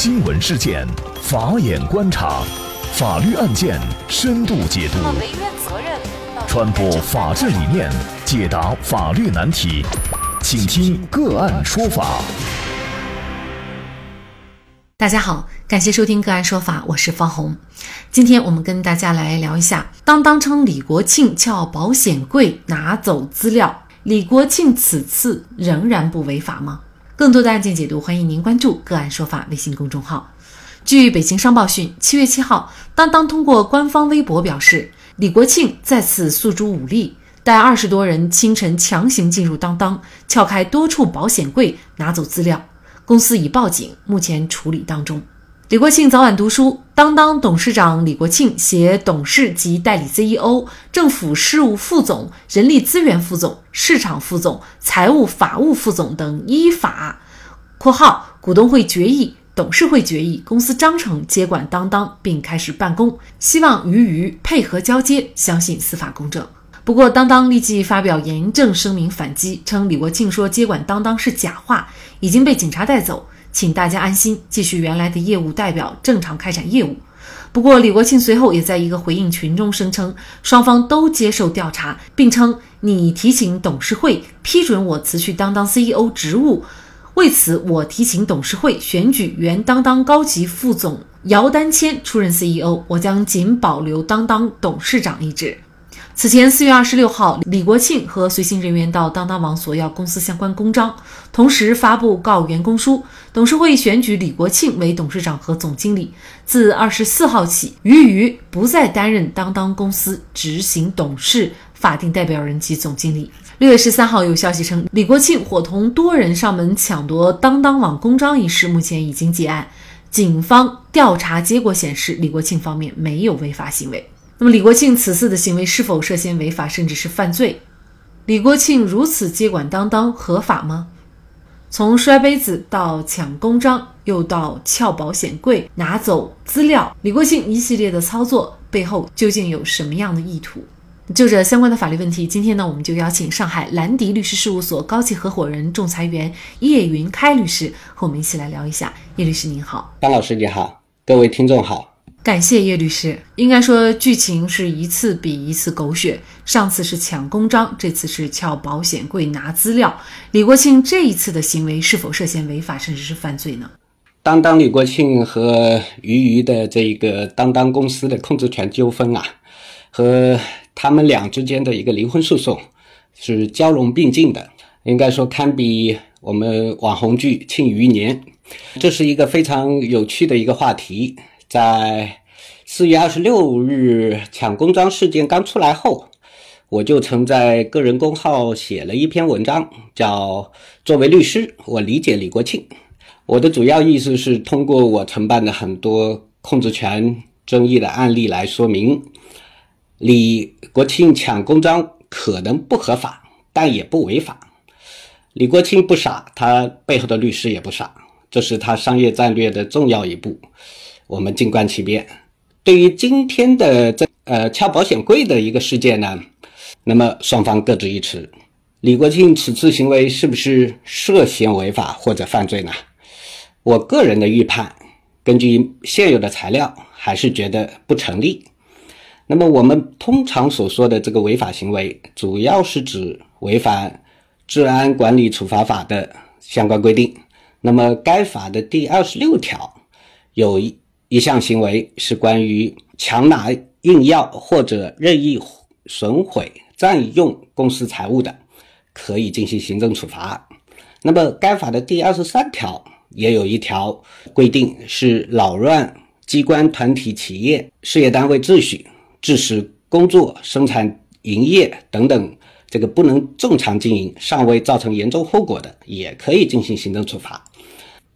新闻事件，法眼观察，法律案件深度解读，传播法治理念，解答法律难题，请听个案说法。大家好，感谢收听个案说法，我是方红。今天我们跟大家来聊一下，当当称李国庆撬保险柜拿走资料，李国庆此次仍然不违法吗？更多的案件解读，欢迎您关注“个案说法”微信公众号。据北京商报讯，七月七号，当当通过官方微博表示，李国庆再次诉诸武力，带二十多人清晨强行进入当当，撬开多处保险柜拿走资料，公司已报警，目前处理当中。李国庆早晚读书，当当董事长李国庆携董事及代理 CEO、政府事务副总、人力资源副总、市场副总、财务法务副总等依法（括号股东会决议、董事会决议、公司章程）接管当当，并开始办公，希望予以配合交接，相信司法公正。不过，当当立即发表严正声明反击，称李国庆说接管当当是假话，已经被警察带走。请大家安心，继续原来的业务，代表正常开展业务。不过，李国庆随后也在一个回应群中声称，双方都接受调查，并称你提请董事会批准我辞去当当 CEO 职务，为此我提请董事会选举原当当高级副总姚丹谦出任 CEO，我将仅保留当当董事长一职。此前四月二十六号，李国庆和随行人员到当当网索要公司相关公章，同时发布告员工书。董事会选举李国庆为董事长和总经理。自二十四号起，俞渝不再担任当当公司执行董事、法定代表人及总经理。六月十三号，有消息称，李国庆伙同多人上门抢夺当当网公章一事，目前已经结案。警方调查结果显示，李国庆方面没有违法行为。那么，李国庆此次的行为是否涉嫌违法，甚至是犯罪？李国庆如此接管当当合法吗？从摔杯子到抢公章，又到撬保险柜拿走资料，李国庆一系列的操作背后究竟有什么样的意图？就这相关的法律问题，今天呢，我们就邀请上海兰迪律师事务所高级合伙人、仲裁员叶云开律师和我们一起来聊一下。叶律师您好，张老师你好，各位听众好。感谢叶律师。应该说，剧情是一次比一次狗血。上次是抢公章，这次是撬保险柜拿资料。李国庆这一次的行为是否涉嫌违法，甚至是犯罪呢？当当李国庆和俞渝的这一个当当公司的控制权纠纷啊，和他们俩之间的一个离婚诉讼是交融并进的，应该说堪比我们网红剧《庆余年》。这是一个非常有趣的一个话题。在四月二十六日抢公章事件刚出来后，我就曾在个人公号写了一篇文章，叫“作为律师，我理解李国庆”。我的主要意思是通过我承办的很多控制权争议的案例来说明，李国庆抢公章可能不合法，但也不违法。李国庆不傻，他背后的律师也不傻，这是他商业战略的重要一步。我们静观其变。对于今天的这呃撬保险柜的一个事件呢，那么双方各执一词。李国庆此次行为是不是涉嫌违法或者犯罪呢？我个人的预判，根据现有的材料，还是觉得不成立。那么我们通常所说的这个违法行为，主要是指违反治安管理处罚法的相关规定。那么该法的第二十六条有一一。项行为是关于强拿、硬要或者任意损毁、占用公司财物的，可以进行行政处罚。那么，该法的第二十三条也有一条规定，是扰乱机关、团体、企业、事业单位秩序，致使工作、生产、营业等等这个不能正常经营，尚未造成严重后果的，也可以进行行政处罚。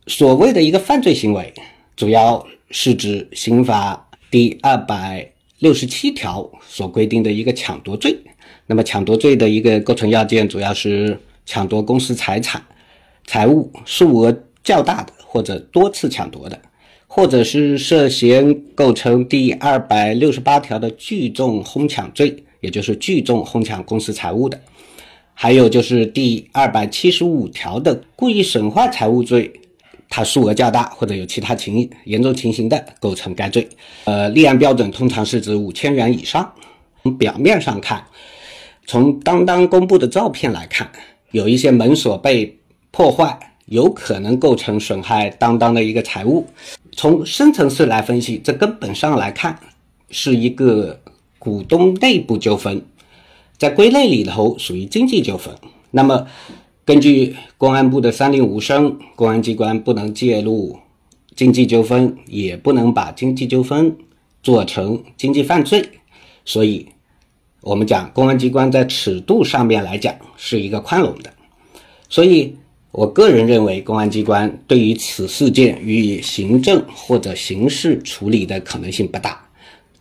所谓的一个犯罪行为，主要。是指刑法第二百六十七条所规定的一个抢夺罪。那么，抢夺罪的一个构成要件主要是抢夺公司财产、财物数额较大的，或者多次抢夺的，或者是涉嫌构成第二百六十八条的聚众哄抢罪，也就是聚众哄抢公司财物的。还有就是第二百七十五条的故意损坏财物罪。它数额较大或者有其他情严重情形的，构成该罪。呃，立案标准通常是指五千元以上。从表面上看，从当当公布的照片来看，有一些门锁被破坏，有可能构成损害当当的一个财物。从深层次来分析，这根本上来看是一个股东内部纠纷，在归类里头属于经济纠纷。那么。根据公安部的三令五申，公安机关不能介入经济纠纷，也不能把经济纠纷做成经济犯罪，所以，我们讲公安机关在尺度上面来讲是一个宽容的。所以我个人认为，公安机关对于此事件予以行政或者刑事处理的可能性不大。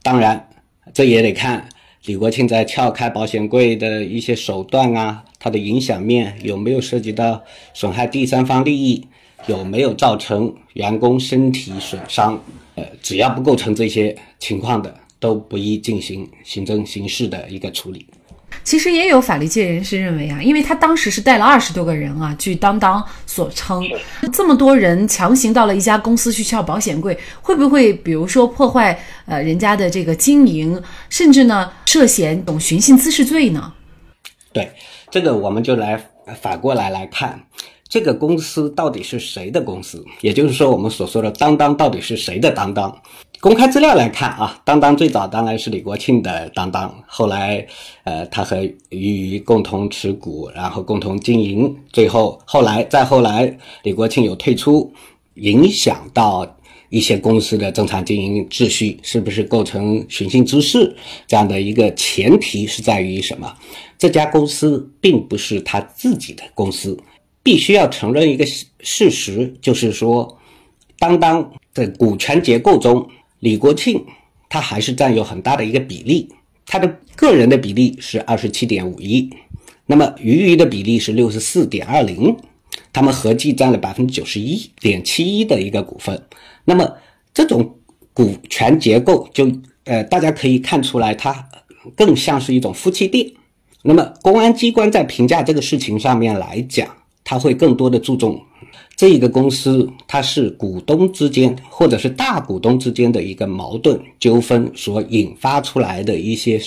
当然，这也得看。李国庆在撬开保险柜的一些手段啊，它的影响面有没有涉及到损害第三方利益，有没有造成员工身体损伤？呃，只要不构成这些情况的，都不宜进行行政刑事的一个处理。其实也有法律界人士认为啊，因为他当时是带了二十多个人啊，据当当所称，这么多人强行到了一家公司去撬保险柜，会不会比如说破坏呃人家的这个经营，甚至呢涉嫌懂寻衅滋事罪呢？对，这个我们就来反过来来看，这个公司到底是谁的公司？也就是说，我们所说的当当到底是谁的当当？公开资料来看啊，当当最早当然是李国庆的当当，后来，呃，他和俞渝共同持股，然后共同经营，最后后来再后来，李国庆有退出，影响到一些公司的正常经营秩序，是不是构成寻衅滋事？这样的一个前提是在于什么？这家公司并不是他自己的公司，必须要承认一个事实，就是说，当当的股权结构中。李国庆他还是占有很大的一个比例，他的个人的比例是二十七点五一，那么余余的比例是六十四点二零，他们合计占了百分之九十一点七一的一个股份。那么这种股权结构就呃，大家可以看出来，它更像是一种夫妻店。那么公安机关在评价这个事情上面来讲，他会更多的注重。这一个公司，它是股东之间或者是大股东之间的一个矛盾纠纷所引发出来的一些，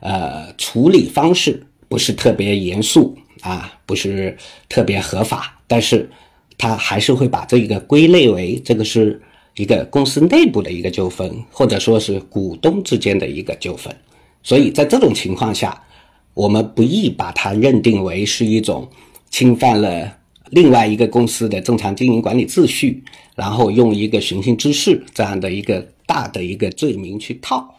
呃，处理方式不是特别严肃啊，不是特别合法，但是它还是会把这一个归类为这个是一个公司内部的一个纠纷，或者说是股东之间的一个纠纷。所以在这种情况下，我们不宜把它认定为是一种侵犯了。另外一个公司的正常经营管理秩序，然后用一个寻衅滋事这样的一个大的一个罪名去套。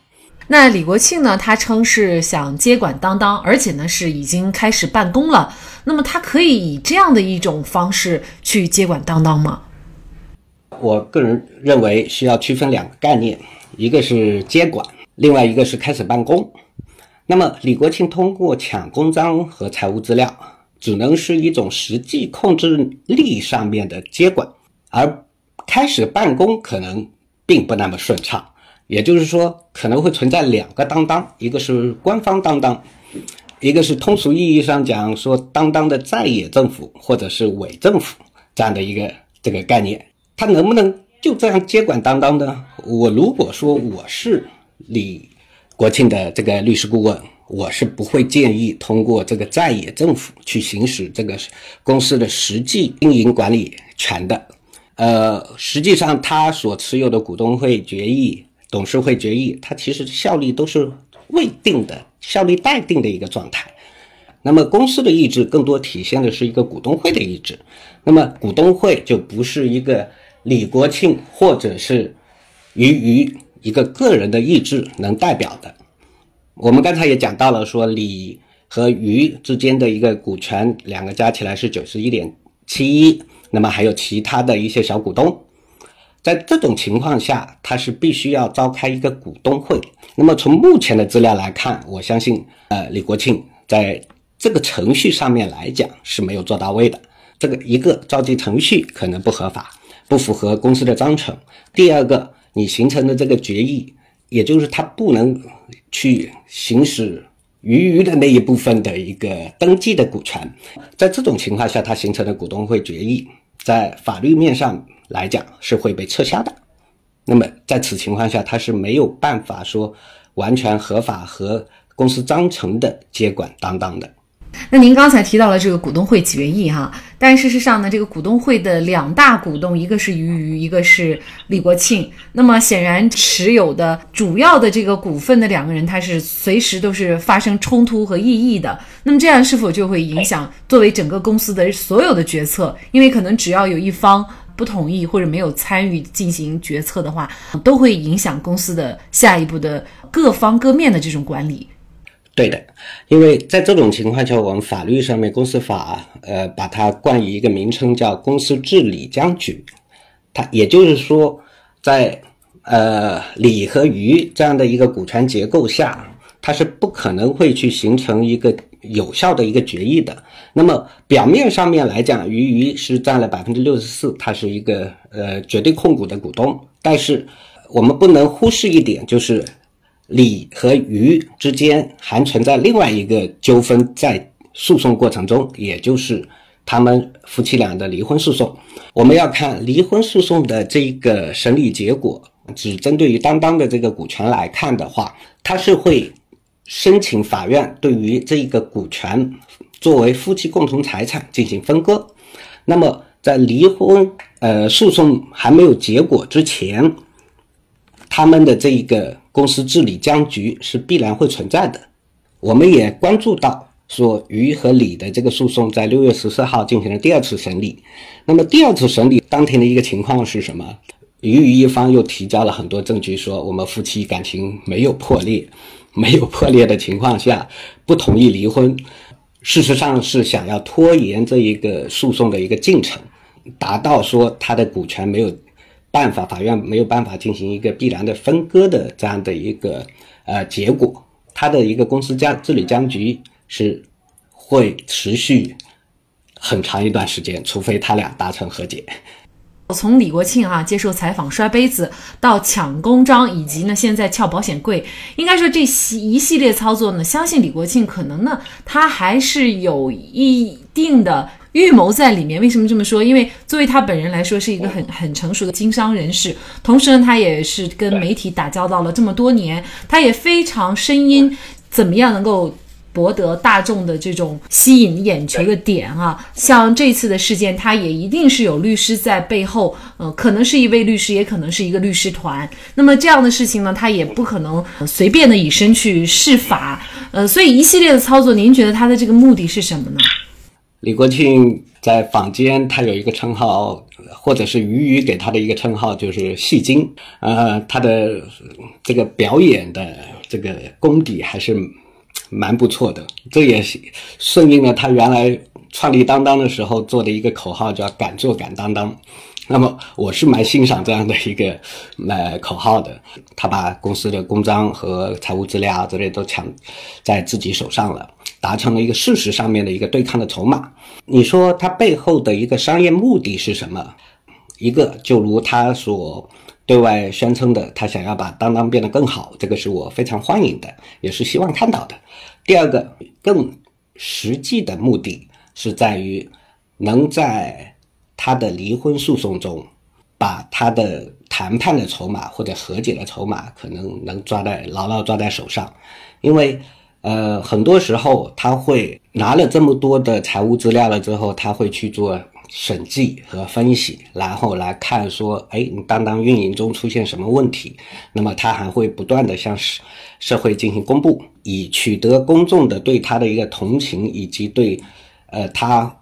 那李国庆呢？他称是想接管当当，而且呢是已经开始办公了。那么他可以以这样的一种方式去接管当当吗？我个人认为需要区分两个概念，一个是接管，另外一个是开始办公。那么李国庆通过抢公章和财务资料。只能是一种实际控制力上面的接管，而开始办公可能并不那么顺畅。也就是说，可能会存在两个当当，一个是官方当当，一个是通俗意义上讲说当当的在野政府或者是伪政府这样的一个这个概念。他能不能就这样接管当当呢？我如果说我是李国庆的这个律师顾问。我是不会建议通过这个在野政府去行使这个公司的实际经营管理权的。呃，实际上他所持有的股东会决议、董事会决议，它其实效力都是未定的、效力待定的一个状态。那么公司的意志更多体现的是一个股东会的意志。那么股东会就不是一个李国庆或者是于于一个个人的意志能代表的。我们刚才也讲到了，说李和俞之间的一个股权，两个加起来是九十一点七一，那么还有其他的一些小股东，在这种情况下，他是必须要召开一个股东会。那么从目前的资料来看，我相信，呃，李国庆在这个程序上面来讲是没有做到位的。这个一个召集程序可能不合法，不符合公司的章程；第二个，你形成的这个决议。也就是他不能去行使余余的那一部分的一个登记的股权，在这种情况下，他形成的股东会决议，在法律面上来讲是会被撤销的。那么在此情况下，他是没有办法说完全合法和公司章程的接管当当的。那您刚才提到了这个股东会决议哈，但事实上呢，这个股东会的两大股东，一个是俞渝，一个是李国庆。那么显然持有的主要的这个股份的两个人，他是随时都是发生冲突和异议的。那么这样是否就会影响作为整个公司的所有的决策？因为可能只要有一方不同意或者没有参与进行决策的话，都会影响公司的下一步的各方各面的这种管理。对的，因为在这种情况下，我们法律上面公司法，呃，把它冠以一个名称叫公司治理僵局。它也就是说，在呃李和余这样的一个股权结构下，它是不可能会去形成一个有效的一个决议的。那么表面上面来讲，俞渝是占了百分之六十四，它是一个呃绝对控股的股东，但是我们不能忽视一点，就是。李和余之间还存在另外一个纠纷，在诉讼过程中，也就是他们夫妻俩的离婚诉讼。我们要看离婚诉讼的这个审理结果，只针对于当当的这个股权来看的话，他是会申请法院对于这一个股权作为夫妻共同财产进行分割。那么在离婚呃诉讼还没有结果之前，他们的这一个。公司治理僵局是必然会存在的。我们也关注到，说于和李的这个诉讼在六月十四号进行了第二次审理。那么第二次审理当天的一个情况是什么？于于一方又提交了很多证据，说我们夫妻感情没有破裂，没有破裂的情况下不同意离婚。事实上是想要拖延这一个诉讼的一个进程，达到说他的股权没有。办法，法院没有办法进行一个必然的分割的这样的一个呃结果，它的一个公司僵治理僵局是会持续很长一段时间，除非他俩达成和解。从李国庆啊接受采访摔杯子到抢公章，以及呢现在撬保险柜，应该说这系一系列操作呢，相信李国庆可能呢他还是有一定的。预谋在里面，为什么这么说？因为作为他本人来说，是一个很很成熟的经商人士，同时呢，他也是跟媒体打交道了这么多年，他也非常声音，怎么样能够博得大众的这种吸引眼球的点啊？像这次的事件，他也一定是有律师在背后，呃，可能是一位律师，也可能是一个律师团。那么这样的事情呢，他也不可能随便的以身去试法，呃，所以一系列的操作，您觉得他的这个目的是什么呢？李国庆在坊间，他有一个称号，或者是鱼鱼给他的一个称号，就是戏精。呃，他的这个表演的这个功底还是蛮不错的。这也是顺应了他原来创立当当的时候做的一个口号，叫“敢做敢当当”。那么我是蛮欣赏这样的一个呃口号的。他把公司的公章和财务资料啊之类都抢在自己手上了，达成了一个事实上面的一个对抗的筹码。你说他背后的一个商业目的是什么？一个就如他所对外宣称的，他想要把当当变得更好，这个是我非常欢迎的，也是希望看到的。第二个更实际的目的是在于能在。他的离婚诉讼中，把他的谈判的筹码或者和解的筹码，可能能抓在牢牢抓在手上，因为，呃，很多时候他会拿了这么多的财务资料了之后，他会去做审计和分析，然后来看说，哎，你当当运营中出现什么问题，那么他还会不断的向社社会进行公布，以取得公众的对他的一个同情，以及对，呃，他。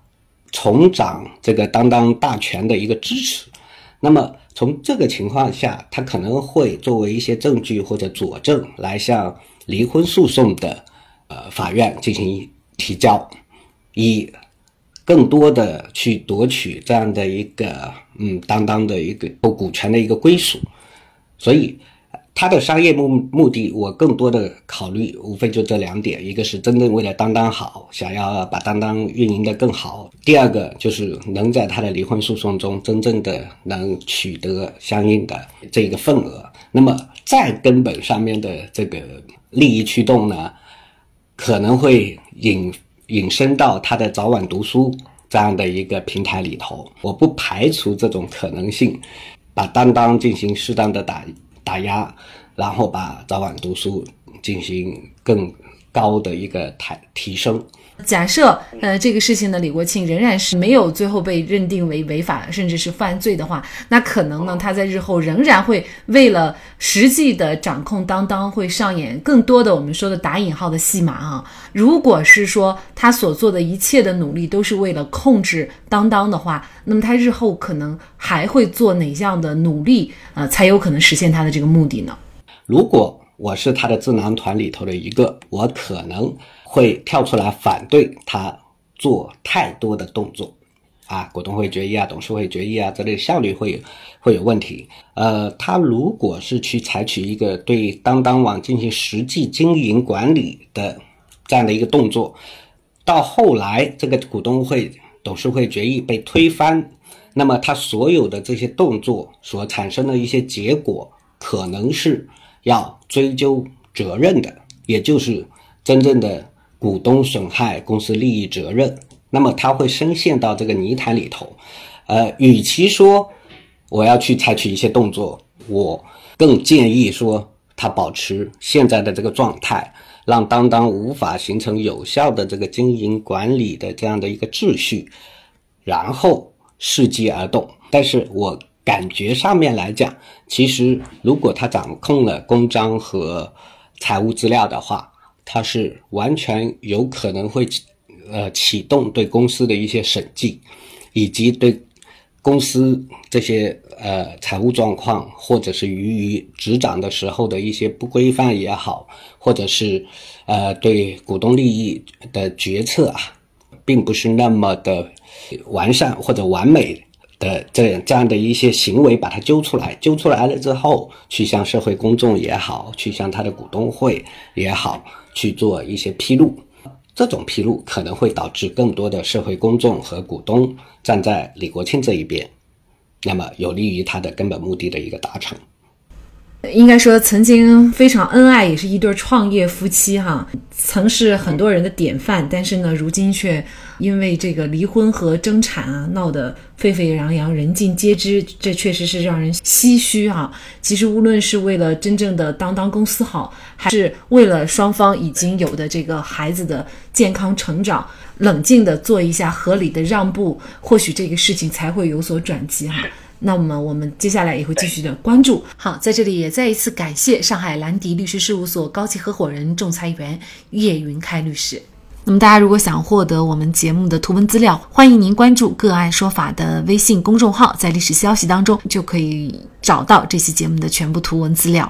重掌这个当当大权的一个支持，那么从这个情况下，他可能会作为一些证据或者佐证来向离婚诉讼的呃法院进行提交，以更多的去夺取这样的一个嗯当当的一个股权的一个归属，所以。他的商业目目的，我更多的考虑无非就这两点：一个是真正为了当当好，想要把当当运营的更好；第二个就是能在他的离婚诉讼中真正的能取得相应的这个份额。那么，再根本上面的这个利益驱动呢，可能会引引申到他的早晚读书这样的一个平台里头，我不排除这种可能性，把当当进行适当的打打压，然后把早晚读书进行更高的一个抬提升。假设呃这个事情呢，李国庆仍然是没有最后被认定为违法甚至是犯罪的话，那可能呢他在日后仍然会为了实际的掌控当当，会上演更多的我们说的打引号的戏码啊。如果是说他所做的一切的努力都是为了控制当当的话，那么他日后可能还会做哪样的努力呃才有可能实现他的这个目的呢？如果我是他的智囊团里头的一个，我可能。会跳出来反对他做太多的动作，啊，股东会决议啊，董事会决议啊，这类效率会会有问题。呃，他如果是去采取一个对当当网进行实际经营管理的这样的一个动作，到后来这个股东会董事会决议被推翻，那么他所有的这些动作所产生的一些结果，可能是要追究责任的，也就是真正的。股东损害公司利益责任，那么他会深陷到这个泥潭里头。呃，与其说我要去采取一些动作，我更建议说他保持现在的这个状态，让当当无法形成有效的这个经营管理的这样的一个秩序，然后伺机而动。但是我感觉上面来讲，其实如果他掌控了公章和财务资料的话，它是完全有可能会，呃，启动对公司的一些审计，以及对公司这些呃财务状况，或者是于于执掌的时候的一些不规范也好，或者是呃对股东利益的决策啊，并不是那么的完善或者完美。的这样这样的一些行为，把它揪出来，揪出来了之后，去向社会公众也好，去向他的股东会也好，去做一些披露。这种披露可能会导致更多的社会公众和股东站在李国庆这一边，那么有利于他的根本目的的一个达成。应该说，曾经非常恩爱，也是一对创业夫妻哈，曾是很多人的典范。但是呢，如今却因为这个离婚和争产啊，闹得沸沸扬扬，人尽皆知。这确实是让人唏嘘啊。其实，无论是为了真正的当当公司好，还是为了双方已经有的这个孩子的健康成长，冷静的做一下合理的让步，或许这个事情才会有所转机哈。那么我们接下来也会继续的关注。好，在这里也再一次感谢上海兰迪律师事务所高级合伙人、仲裁员叶云开律师。那么大家如果想获得我们节目的图文资料，欢迎您关注“个案说法”的微信公众号，在历史消息当中就可以找到这期节目的全部图文资料。